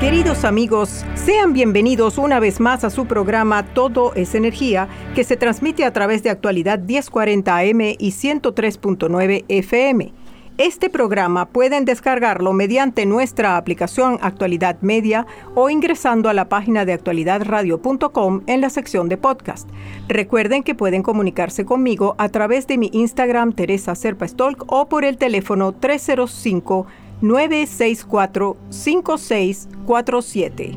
Queridos amigos, sean bienvenidos una vez más a su programa Todo es Energía, que se transmite a través de actualidad 1040 AM y 103.9 FM. Este programa pueden descargarlo mediante nuestra aplicación Actualidad Media o ingresando a la página de actualidadradio.com en la sección de podcast. Recuerden que pueden comunicarse conmigo a través de mi Instagram Teresa Serpa Stolk o por el teléfono 305 964-5647.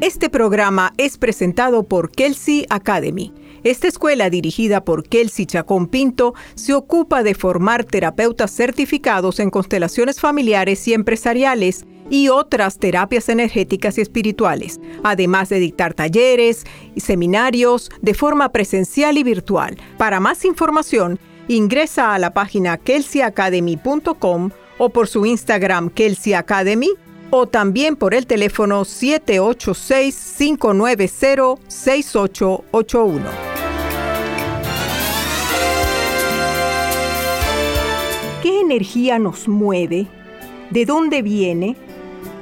Este programa es presentado por Kelsey Academy. Esta escuela dirigida por Kelsey Chacón Pinto se ocupa de formar terapeutas certificados en constelaciones familiares y empresariales y otras terapias energéticas y espirituales, además de dictar talleres y seminarios de forma presencial y virtual. Para más información, ingresa a la página kelseyacademy.com o por su Instagram Kelsey Academy o también por el teléfono 786-590-6881. ¿Qué energía nos mueve? ¿De dónde viene?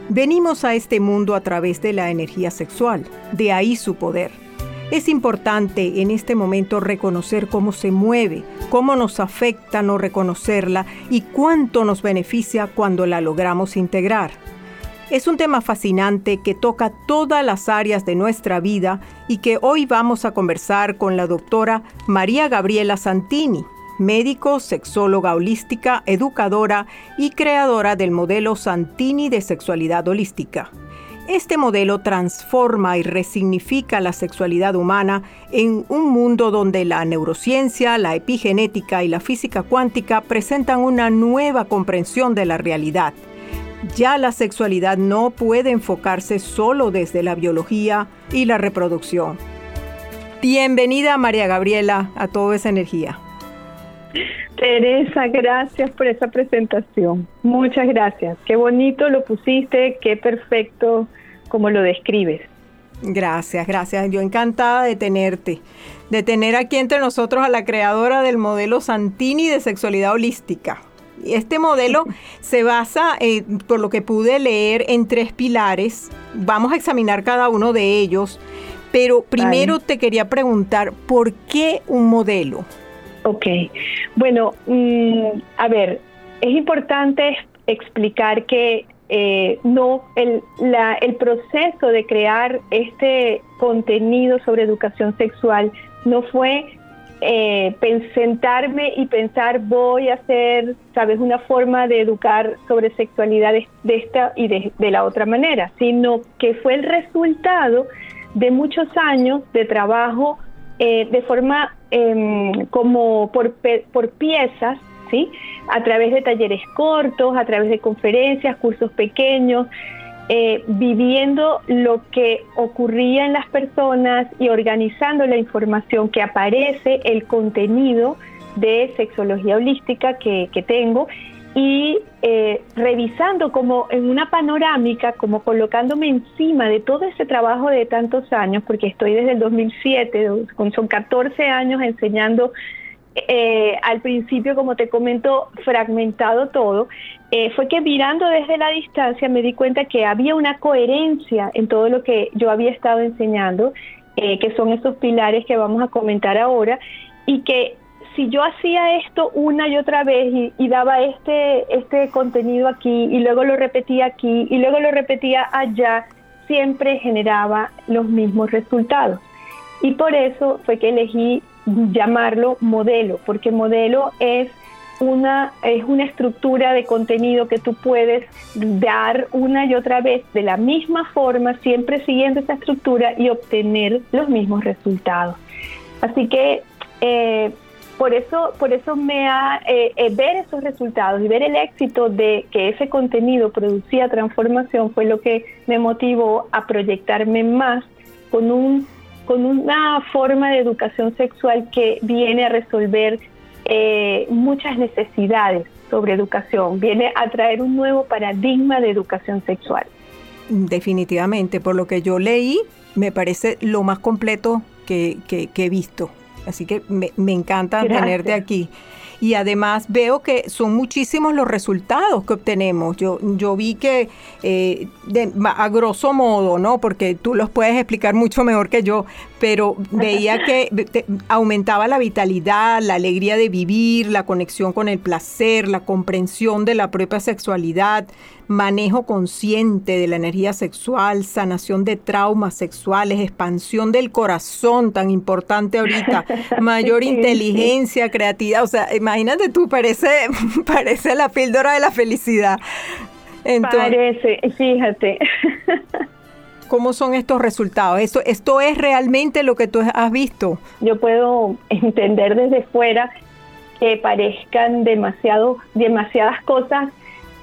Venimos a este mundo a través de la energía sexual, de ahí su poder. Es importante en este momento reconocer cómo se mueve, cómo nos afecta no reconocerla y cuánto nos beneficia cuando la logramos integrar. Es un tema fascinante que toca todas las áreas de nuestra vida y que hoy vamos a conversar con la doctora María Gabriela Santini, médico, sexóloga holística, educadora y creadora del modelo Santini de sexualidad holística. Este modelo transforma y resignifica la sexualidad humana en un mundo donde la neurociencia, la epigenética y la física cuántica presentan una nueva comprensión de la realidad. Ya la sexualidad no puede enfocarse solo desde la biología y la reproducción. Bienvenida María Gabriela a Todo esa energía. Teresa, gracias por esa presentación. Muchas gracias. Qué bonito lo pusiste, qué perfecto como lo describes. Gracias, gracias. Yo encantada de tenerte, de tener aquí entre nosotros a la creadora del modelo Santini de sexualidad holística. Este modelo se basa, eh, por lo que pude leer, en tres pilares. Vamos a examinar cada uno de ellos, pero primero te quería preguntar, ¿por qué un modelo? Ok, bueno, mm, a ver, es importante explicar que eh, no, el, el proceso de crear este contenido sobre educación sexual no fue eh, sentarme y pensar voy a hacer, sabes, una forma de educar sobre sexualidad de, esta y de, la otra manera, sino que fue el resultado de muchos años de trabajo eh, de forma em, como por, por piezas a través de talleres cortos, a través de conferencias, cursos pequeños, eh, viviendo lo que ocurría en las personas y organizando la información que aparece, el contenido de sexología holística que, tengo y eh, revisando como en una panorámica, como colocándome encima de todo ese trabajo de tantos años, porque estoy desde el 2007, son 14 años enseñando eh, al principio, como te comento, fragmentado todo, eh, fue que mirando desde la distancia me di cuenta que había una coherencia en todo lo que yo había estado enseñando, eh, que son esos pilares que vamos a comentar ahora, y que si yo hacía esto una y otra vez y, daba este, este contenido aquí y luego lo repetía aquí y luego lo repetía allá, siempre generaba los mismos resultados. Y por eso fue que elegí llamarlo modelo, porque modelo es una, es una estructura de contenido que tú puedes dar una y otra vez de la misma forma, siempre siguiendo esa estructura y obtener los mismos resultados. Así que eh, por eso, por eso me ha, eh, eh, ver esos resultados y ver el éxito de que ese contenido producía transformación fue lo que me motivó a proyectarme más con un con una forma de educación sexual que viene a resolver eh, muchas necesidades sobre educación, viene a traer un nuevo paradigma de educación sexual. Definitivamente, por lo que yo leí, me parece lo más completo que, he visto. Así que me, encanta tenerte aquí y además veo que son muchísimos los resultados que obtenemos. Yo, yo vi que eh, a grosso modo, ¿no? Porque tú los puedes explicar mucho mejor que yo, pero veía que aumentaba la vitalidad, la alegría de vivir, la conexión con el placer, la comprensión de la propia sexualidad, manejo consciente de la energía sexual, sanación de traumas sexuales, expansión del corazón, tan importante ahorita, mayor inteligencia, creatividad, o sea, imagínate tú, parece, parece la píldora de la felicidad. parece, fíjate. ¿Cómo son estos resultados? ¿Esto, ¿Esto es realmente lo que tú has visto? Yo puedo entender desde fuera que parezcan demasiado, demasiadas cosas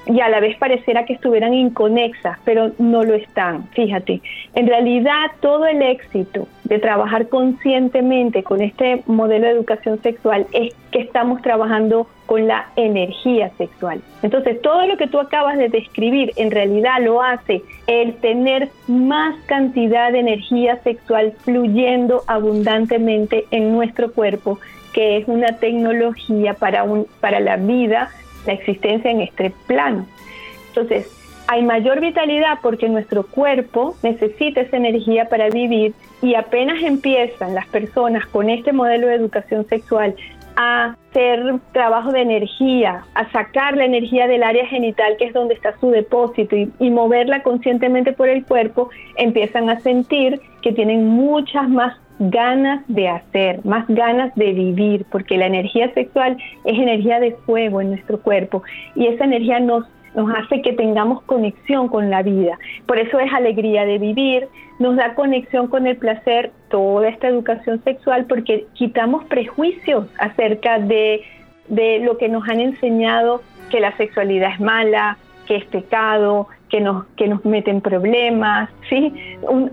y a la vez pareciera que estuvieran inconexas, pero no lo están. Fíjate, en realidad todo el éxito de trabajar conscientemente con este modelo de educación sexual es que estamos trabajando con la energía sexual. Entonces, todo lo que tú acabas de describir en realidad lo hace el tener más cantidad de energía sexual fluyendo abundantemente en nuestro cuerpo, que es una tecnología para, un, para la vida la existencia en este plano. Entonces, hay mayor vitalidad porque nuestro cuerpo necesita esa energía para vivir y apenas empiezan las personas con este modelo de educación sexual a hacer trabajo de energía, a sacar la energía del área genital, que es donde está su depósito, y, moverla conscientemente por el cuerpo, empiezan a sentir que tienen muchas más ganas de hacer, más ganas de vivir, porque la energía sexual es energía de fuego en nuestro cuerpo y esa energía nos, hace que tengamos conexión con la vida. Por eso es alegría de vivir, nos da conexión con el placer, toda esta educación sexual, porque quitamos prejuicios acerca de, de lo que nos han enseñado que la sexualidad es mala, que es pecado, que nos, que nos meten problemas, ¿sí?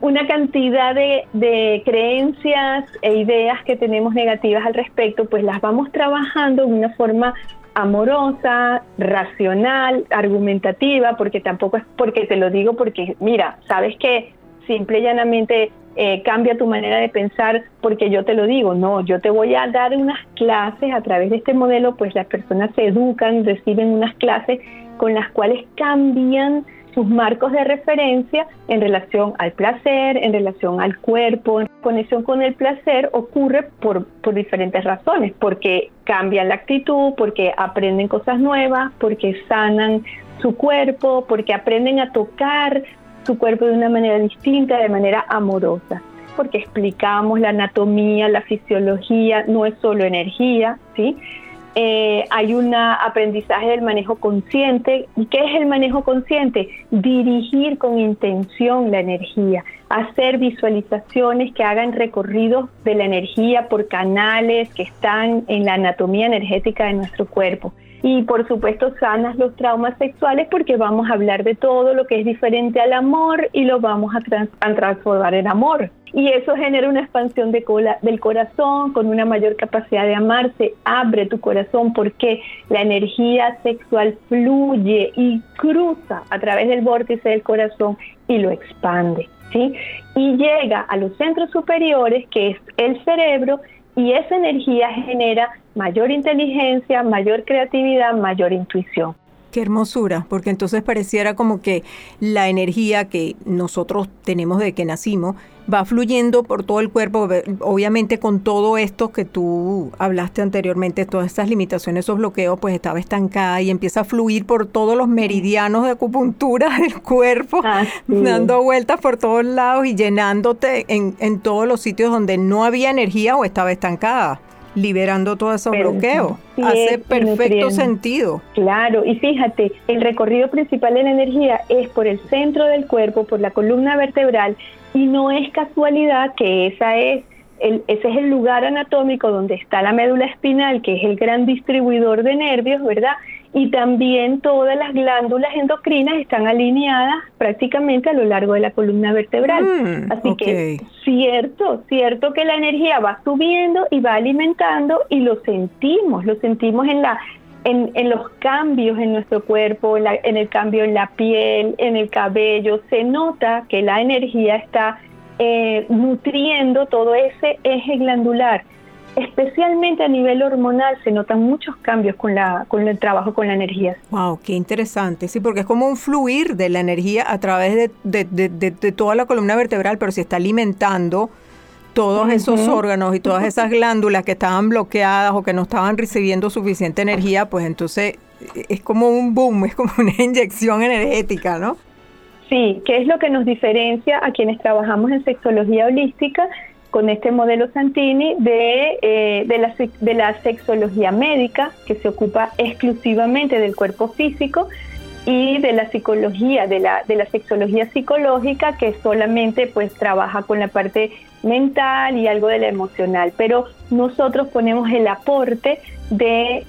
una cantidad de, de, creencias e ideas que tenemos negativas al respecto, pues las vamos trabajando de una forma amorosa, racional, argumentativa, porque tampoco es porque te lo digo, porque mira, sabes que simple y llanamente eh, cambia tu manera de pensar porque yo te lo digo, no, yo te voy a dar unas clases a través de este modelo, pues las personas se educan, reciben unas clases con las cuales cambian sus marcos de referencia en relación al placer, en relación al cuerpo, en conexión con el placer ocurre por, por diferentes razones, porque cambian la actitud, porque aprenden cosas nuevas, porque sanan su cuerpo, porque aprenden a tocar su cuerpo de una manera distinta, de manera amorosa, porque explicamos la anatomía, la fisiología, no es solo energía, ¿sí? Eh, hay un aprendizaje del manejo consciente. ¿Y qué es el manejo consciente? Dirigir con intención la energía, hacer visualizaciones que hagan recorridos de la energía por canales que están en la anatomía energética de nuestro cuerpo y por supuesto sanas los traumas sexuales porque vamos a hablar de todo lo que es diferente al amor y lo vamos a, transformar en amor. Y eso genera una expansión de del corazón con una mayor capacidad de amarse. Abre tu corazón porque la energía sexual fluye y cruza a través del vórtice del corazón y lo expande. ¿sí? Y llega a los centros superiores, que es el cerebro, y esa energía genera mayor inteligencia, mayor creatividad, mayor intuición. Qué hermosura, porque entonces pareciera como que la energía que nosotros tenemos de que nacimos va fluyendo por todo el cuerpo, obviamente con todo esto que tú hablaste anteriormente, todas estas limitaciones, esos bloqueos, pues estaba estancada y empieza a fluir por todos los meridianos de acupuntura del cuerpo, dando vueltas por todos lados y llenándote en, en todos los sitios donde no había energía o estaba estancada liberando todos esos bloqueos. Hace perfecto sentido. Claro, y fíjate, el recorrido principal de la energía es por el centro del cuerpo, por la columna vertebral, y no es casualidad que esa es el, ese es el lugar anatómico donde está la médula espinal, que es el gran distribuidor de nervios, ¿verdad? Y también todas las glándulas endocrinas están alineadas prácticamente a lo largo de la columna vertebral. Mm, Así que cierto, cierto que la energía va subiendo y va alimentando y lo sentimos, lo sentimos en la en, en los cambios en nuestro cuerpo, en, en el cambio en la piel, en el cabello, se nota que la energía está eh, nutriendo todo ese eje glandular especialmente a nivel hormonal se notan muchos cambios con la con el trabajo con la energía. Wow, qué interesante, sí, porque es como un fluir de la energía a través de, de, toda la columna vertebral, pero se está alimentando todos esos órganos y todas esas glándulas que estaban bloqueadas o que no estaban recibiendo suficiente energía, pues entonces es como un boom, es como una inyección energética, ¿no? Sí, que es lo que nos diferencia a quienes trabajamos en sexología holística con este modelo Santini de, eh, de, la, de la sexología médica, que se ocupa exclusivamente del cuerpo físico, y de la psicología, de la, de la sexología psicológica, que solamente pues trabaja con la parte mental y algo de la emocional. Pero nosotros ponemos el aporte de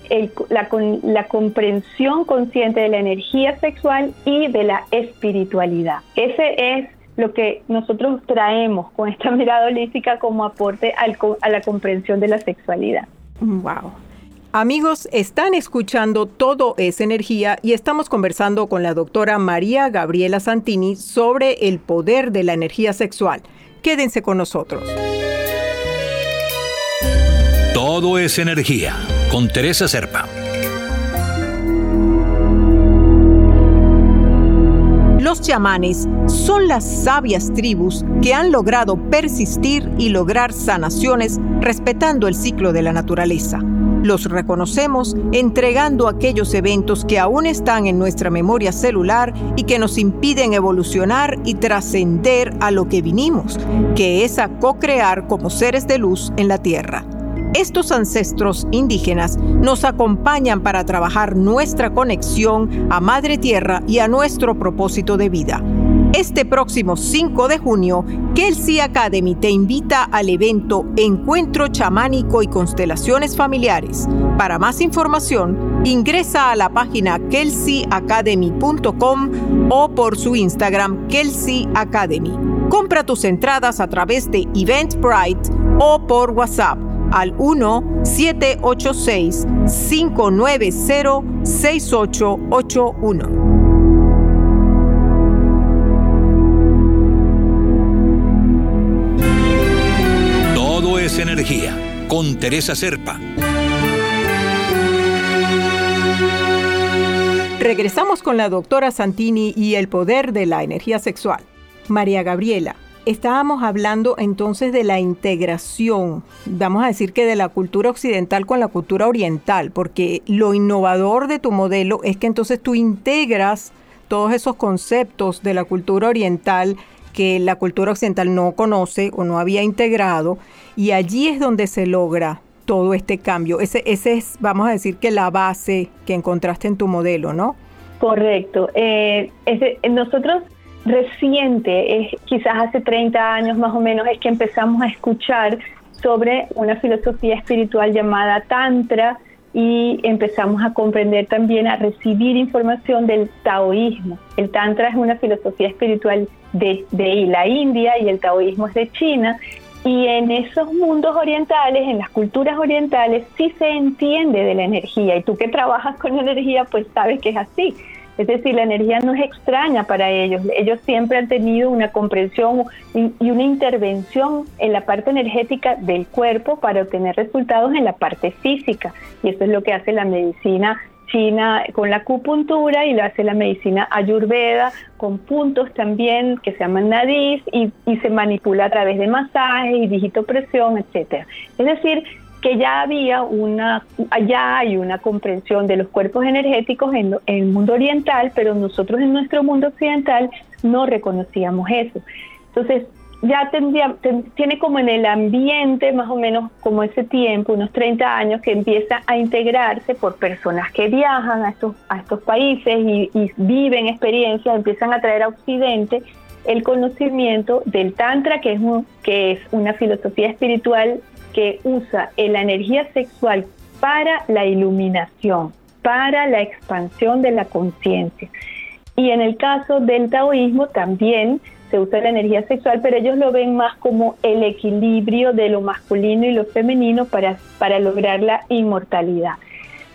la, la comprensión consciente de la energía sexual y de la espiritualidad. Ese es lo que nosotros traemos con esta mirada holística como aporte a la comprensión de la sexualidad. Wow. Amigos, están escuchando Todo es Energía y estamos conversando con la doctora María Gabriela Santini sobre el poder de la energía sexual. Quédense con nosotros. Todo es Energía con Teresa Serpa. Los chamanes son las sabias tribus que han logrado persistir y lograr sanaciones respetando el ciclo de la naturaleza. Los reconocemos entregando aquellos eventos que aún están en nuestra memoria celular y que nos impiden evolucionar y trascender a lo que vinimos, que es a co-crear como seres de luz en la Tierra. Estos ancestros indígenas nos acompañan para trabajar nuestra conexión a Madre Tierra y a nuestro propósito de vida. Este próximo 5 de junio, Kelsey Academy te invita al evento Encuentro Chamánico y Constelaciones Familiares. Para más información, ingresa a la página kelseyacademy.com o por su Instagram Kelsey Academy. Compra tus entradas a través de Eventbrite o por WhatsApp al 1-786-590-6881. Todo es energía con Teresa Serpa. Regresamos con la doctora Santini y el poder de la energía sexual. María Gabriela, Estábamos hablando entonces de la integración, vamos a decir que de la cultura occidental con la cultura oriental, porque lo innovador de tu modelo es que entonces tú integras todos esos conceptos de la cultura oriental que la cultura occidental no conoce o no había integrado, y allí es donde se logra todo este cambio. Ese, ese es, vamos a decir, que la base que encontraste en tu modelo, ¿no? Correcto. Eh, nosotros reciente, es, quizás hace 30 años más o menos, es que empezamos a escuchar sobre una filosofía espiritual llamada Tantra y empezamos a comprender también, a recibir información del taoísmo. El Tantra es una filosofía espiritual de, de la India y el taoísmo es de China. Y en esos mundos orientales, en las culturas orientales, sí se entiende de la energía. Y tú que trabajas con energía, pues sabes que es así. Es decir, la energía no es extraña para ellos. Ellos siempre han tenido una comprensión y una intervención en la parte energética del cuerpo para obtener resultados en la parte física. Y eso es lo que hace la medicina China con la acupuntura y lo hace la medicina ayurveda con puntos también que se llaman nadis y, se manipula a través de masajes y digitopresión, etcétera. Es decir, que ya había una, allá hay una comprensión de los cuerpos energéticos en, en el mundo oriental, pero nosotros en nuestro mundo occidental no reconocíamos eso. Entonces, ya tendría, tiene como en el ambiente más o menos como ese tiempo, unos 30 años, que empieza a integrarse por personas que viajan a estos, a estos países y, viven experiencias, empiezan a traer a Occidente el conocimiento del Tantra, que es, que es una filosofía espiritual que usa la energía sexual para la iluminación, para la expansión de la conciencia. Y en el caso del taoísmo también se usa la energía sexual, pero ellos lo ven más como el equilibrio de lo masculino y lo femenino para, para lograr la inmortalidad.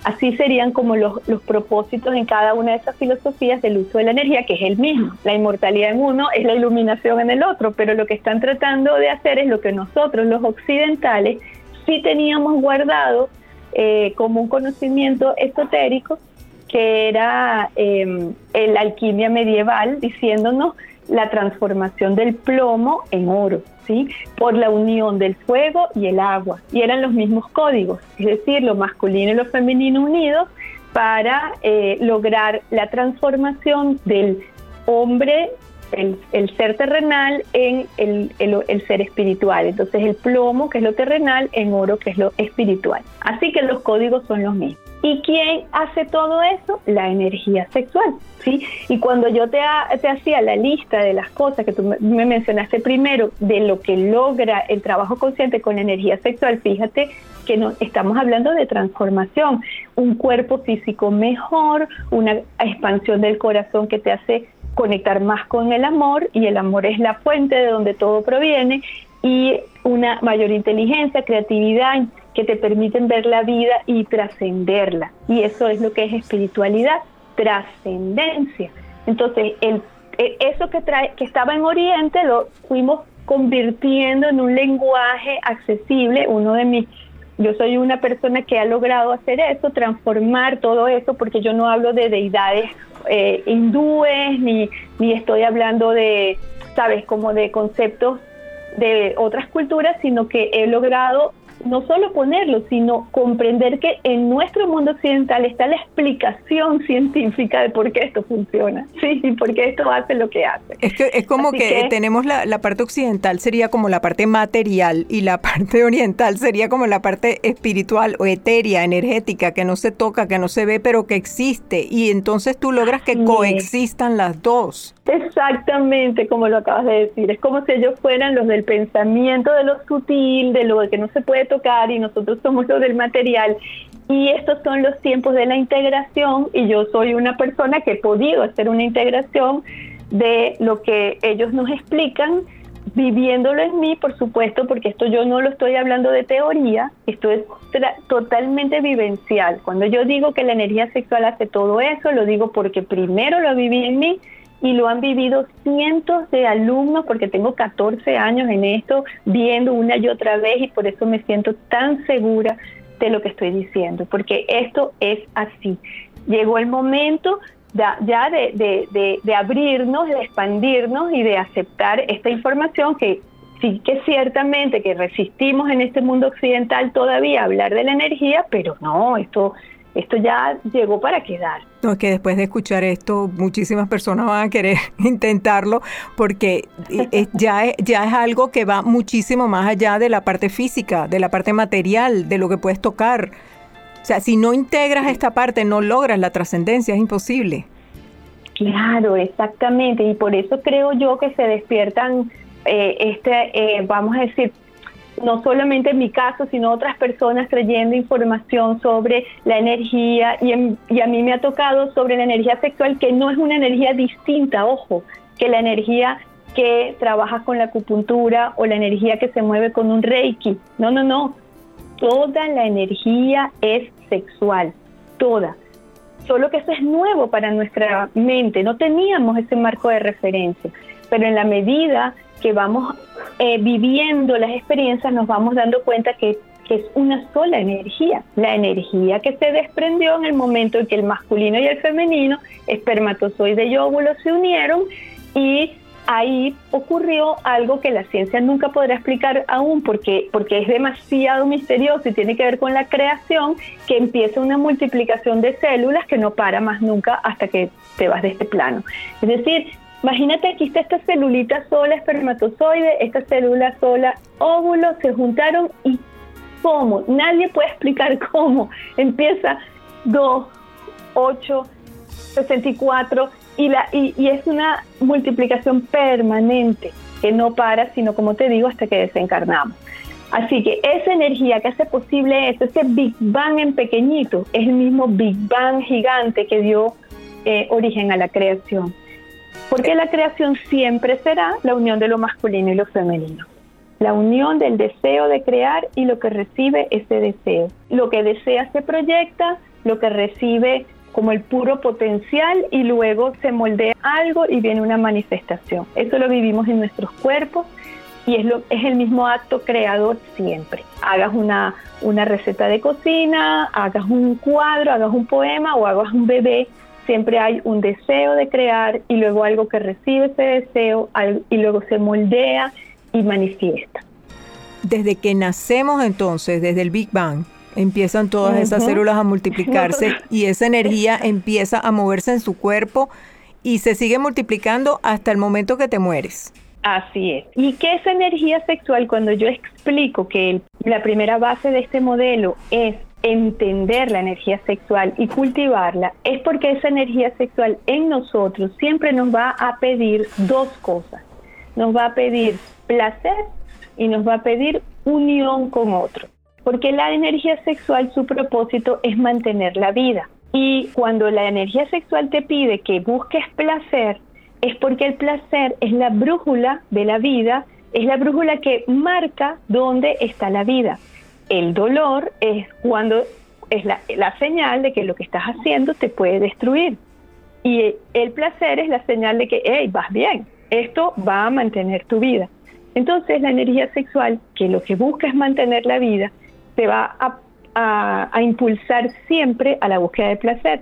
Así serían como los, los, propósitos en cada una de esas filosofías del uso de la energía, que es el mismo. La inmortalidad en uno es la iluminación en el otro, pero lo que están tratando de hacer es lo que nosotros, los occidentales, sí teníamos guardado eh, como un conocimiento esotérico, que era eh, la alquimia medieval, diciéndonos la transformación del plomo en oro, ¿sí? Por la unión del fuego y el agua. Y eran los mismos códigos, es decir, lo masculino y lo femenino unidos para eh, lograr la transformación del hombre, el, ser terrenal, en el, el ser espiritual. Entonces el plomo, que es lo terrenal, en oro, que es lo espiritual. Así que los códigos son los mismos. ¿Y quién hace todo eso? La energía sexual, ¿sí? Y cuando yo te, hacía la lista de las cosas que tú me mencionaste primero, de lo que logra el trabajo consciente con la energía sexual, fíjate que no, estamos hablando de transformación, un cuerpo físico mejor, una expansión del corazón que te hace conectar más con el amor y el amor es la fuente de donde todo proviene y una mayor inteligencia, creatividad, que te permiten ver la vida y trascenderla. Y eso es lo que es espiritualidad, trascendencia. Entonces, el, e, eso que, trae, que estaba en Oriente lo fuimos convirtiendo en un lenguaje accesible. Uno de mis, yo soy una persona que ha logrado hacer eso, transformar todo eso, porque yo no hablo de deidades eh, hindúes, ni, ni estoy hablando de, sabes, como de conceptos de otras culturas, sino que he logrado no solo ponerlo, sino comprender que en nuestro mundo occidental está la explicación científica de por qué esto funciona, sí, y por qué esto hace lo que hace. Es que es como que, tenemos la, la, parte occidental sería como la parte material y la parte oriental sería como la parte espiritual o etérea, energética, que no se toca, que no se ve, pero que existe. Y entonces tú logras que coexistan las dos. Exactamente, como lo acabas de decir. Es como si ellos fueran los del pensamiento de lo sutil, de lo que no se puede tocar y nosotros somos los del material. Y estos son los tiempos de la integración y yo soy una persona que he podido hacer una integración de lo que ellos nos explican, viviéndolo en mí, por supuesto, porque esto yo no lo estoy hablando de teoría, esto es totalmente vivencial. Cuando yo digo que la energía sexual hace todo eso, lo digo porque primero lo viví en mí y lo han vivido cientos de alumnos porque tengo 14 años en esto, viendo una y otra vez y por eso me siento tan segura de lo que estoy diciendo, porque esto es así. Llegó el momento ya de, abrirnos, de expandirnos y de aceptar esta información que sí que ciertamente que resistimos en este mundo occidental todavía hablar de la energía, pero no, esto esto ya llegó para quedar. No, es que después de escuchar esto, muchísimas personas van a querer intentarlo porque ya, es, ya es algo que va muchísimo más allá de la parte física, de la parte material, de lo que puedes tocar. O sea, si no integras esta parte, no logras la trascendencia, es imposible. Claro, exactamente. Y por eso creo yo que se despiertan, eh, este, eh, vamos a decir, no solamente en mi caso, sino otras personas trayendo información sobre la energía y, a mí me ha tocado sobre la energía sexual que no es una energía distinta, ojo, que la energía que trabaja con la acupuntura o la energía que se mueve con un reiki. No, no, no. Toda la energía es sexual, toda. Solo que eso es nuevo para nuestra mente, no teníamos ese marco de referencia, pero en la medida que vamos eh, viviendo las experiencias nos vamos dando cuenta que, que es una sola energía, la energía que se desprendió en el momento en que el masculino y el femenino, espermatozoide y óvulo se unieron y ahí ocurrió algo que la ciencia nunca podrá explicar aún porque, porque es demasiado misterioso y tiene que ver con la creación, que empieza una multiplicación de células que no para más nunca hasta que te vas de este plano. Es decir, imagínate aquí está esta celulita sola, espermatozoide, esta célula sola, óvulo, se juntaron y cómo, nadie puede explicar cómo. Empieza 2, 8, 64 y, la, y, y es una multiplicación permanente que no para, sino como te digo, hasta que desencarnamos. Así que esa energía que hace posible eso, ese Big Bang en pequeñito, es el mismo Big Bang gigante que dio eh, origen a la creación. Porque la creación siempre será la unión de lo masculino y lo femenino la unión del deseo de crear y lo que recibe ese deseo. Lo que desea se proyecta, lo que recibe como el puro potencial y luego se moldea algo y viene una manifestación. Eso lo vivimos en nuestros cuerpos y es, lo, es el mismo acto creador siempre. Hagas una, una receta de cocina, hagas un cuadro, hagas un poema o hagas un bebé, siempre hay un deseo de crear y luego algo que recibe ese deseo y luego se moldea y manifiesta. Desde que nacemos entonces, desde el Big Bang, empiezan todas esas células a multiplicarse y esa energía empieza a moverse en su cuerpo y se sigue multiplicando hasta el momento que te mueres. Así es. ¿Y qué es energía sexual? Cuando yo explico que la primera base de este modelo es entender la energía sexual y cultivarla, es porque esa energía sexual en nosotros siempre nos va a pedir dos cosas. Nos va a pedir placer y nos va a pedir unión con otro. Porque la energía sexual, su propósito es mantener la vida. Y cuando la energía sexual te pide que busques placer, es porque el placer es la brújula de la vida, es la brújula que marca dónde está la vida. El dolor es cuando es la, la señal de que lo que estás haciendo te puede destruir. Y el placer es la señal de que, hey, vas bien, esto va a mantener tu vida. Entonces la energía sexual, que lo que busca es mantener la vida, te va a, impulsar siempre a la búsqueda de placer.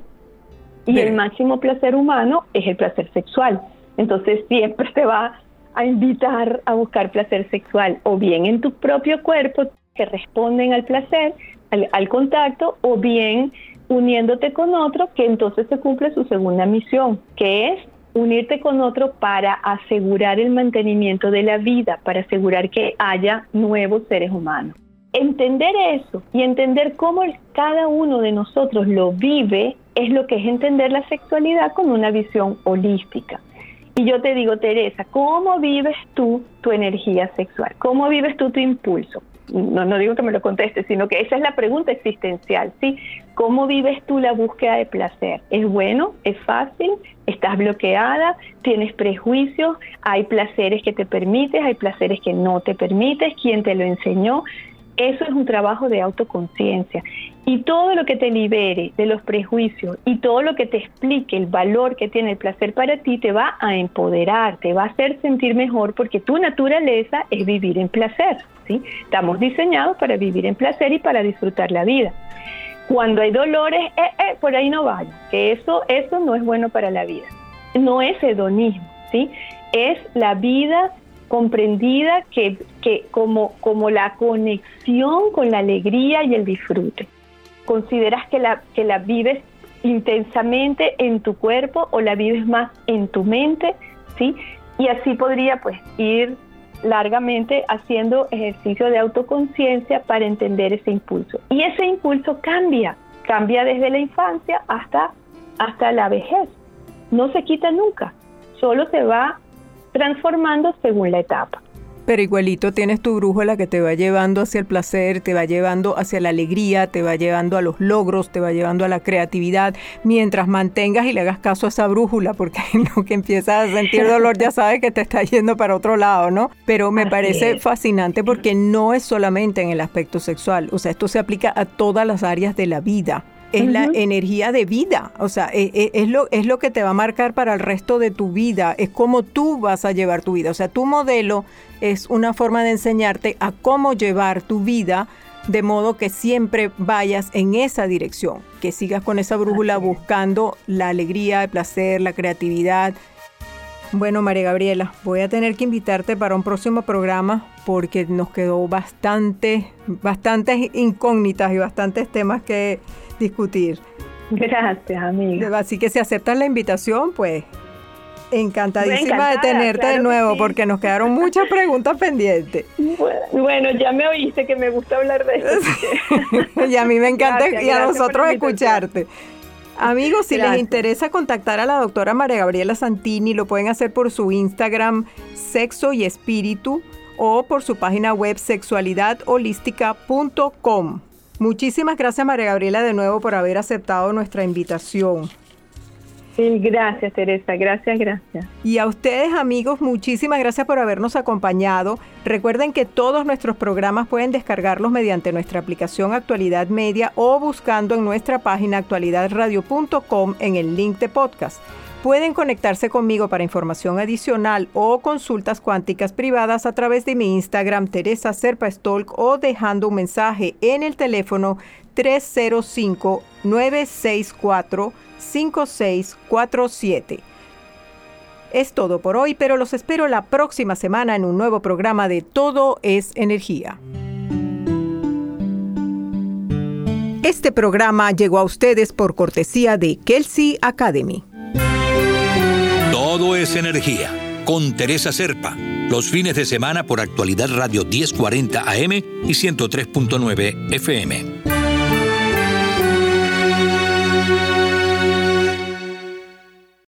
Y el máximo placer humano es el placer sexual. Entonces siempre te va a invitar a buscar placer sexual, o bien en tu propio cuerpo, que responden al placer, al, contacto, o bien uniéndote con otro, que entonces se cumple su segunda misión, que es unirte con otro para asegurar el mantenimiento de la vida, para asegurar que haya nuevos seres humanos. Entender eso y entender cómo cada uno de nosotros lo vive es lo que es entender la sexualidad con una visión holística. Y yo te digo, Teresa, ¿cómo vives tú tu energía sexual? ¿Cómo vives tú tu impulso? No, no digo que me lo contestes, sino que esa es la pregunta existencial, ¿sí? ¿Cómo vives tú la búsqueda de placer? ¿Es bueno? ¿Es fácil? ¿Estás bloqueada? ¿Tienes prejuicios? ¿Hay placeres que te permites? ¿Hay placeres que no te permites? ¿Quién te lo enseñó? Eso es un trabajo de autoconciencia. Y todo lo que te libere de los prejuicios y todo lo que te explique el valor que tiene el placer para ti te va a empoderar, te va a hacer sentir mejor porque tu naturaleza es vivir en placer. Estamos diseñados para vivir en placer y para disfrutar la vida. Cuando hay dolores, eh, eh, por ahí no vaya, que eso, eso no es bueno para la vida. No es hedonismo, ¿sí? es la vida comprendida que, que como, como la conexión con la alegría y el disfrute. ¿Consideras que la, que la vives intensamente en tu cuerpo o la vives más en tu mente? ¿sí? Y así podría pues ir largamente haciendo ejercicio de autoconciencia para entender ese impulso. Y ese impulso cambia, cambia desde la infancia hasta, hasta la vejez. No se quita nunca, solo se va transformando según la etapa. Pero igualito tienes tu brújula que te va llevando hacia el placer, te va llevando hacia la alegría, te va llevando a los logros, te va llevando a la creatividad, mientras mantengas y le hagas caso a esa brújula, porque lo que empiezas a sentir dolor ya sabes que te está yendo para otro lado, ¿no? Pero me parece fascinante porque no es solamente en el aspecto sexual, o sea, esto se aplica a todas las áreas de la vida es la energía de vida, o sea, es, e, es, lo, es lo que te va a marcar para el resto de tu vida, es cómo tú vas a llevar tu vida, o sea, tu modelo es una forma de enseñarte a cómo llevar tu vida de modo que siempre vayas en esa dirección, que sigas con esa brújula buscando la alegría, el placer, la creatividad. Bueno, María Gabriela, voy a tener que invitarte para un próximo programa porque nos quedó bastante, bastantes incógnitas y bastantes temas que discutir. Gracias, amiga. Así que si aceptas la invitación, pues encantadísima de tenerte de nuevo porque nos quedaron muchas preguntas pendientes. Bueno, ya me oíste que me gusta hablar de eso. y a mí me encanta y a nosotros escucharte. Amigos, si les interesa contactar a la doctora María Gabriela Santini, lo pueden hacer por su Instagram Sexo y Espíritu o por su página web sexualidadholística.com. Muchísimas gracias María Gabriela de nuevo por haber aceptado nuestra invitación. Gracias, Teresa. Gracias, gracias. Y a ustedes, amigos, muchísimas gracias por habernos acompañado. Recuerden que todos nuestros programas pueden descargarlos mediante nuestra aplicación Actualidad Media o buscando en nuestra página actualidadradio.com en el link de podcast. Pueden conectarse conmigo para información adicional o consultas cuánticas privadas a través de mi Instagram Teresa Serpa Stolk o dejando un mensaje en el teléfono 305 964 5647. Es todo por hoy, pero los espero la próxima semana en un nuevo programa de Todo es Energía. Este programa llegó a ustedes por cortesía de Kelsey Academy. Todo es energía con Teresa Serpa, los fines de semana por actualidad radio 1040 AM y 103.9 FM.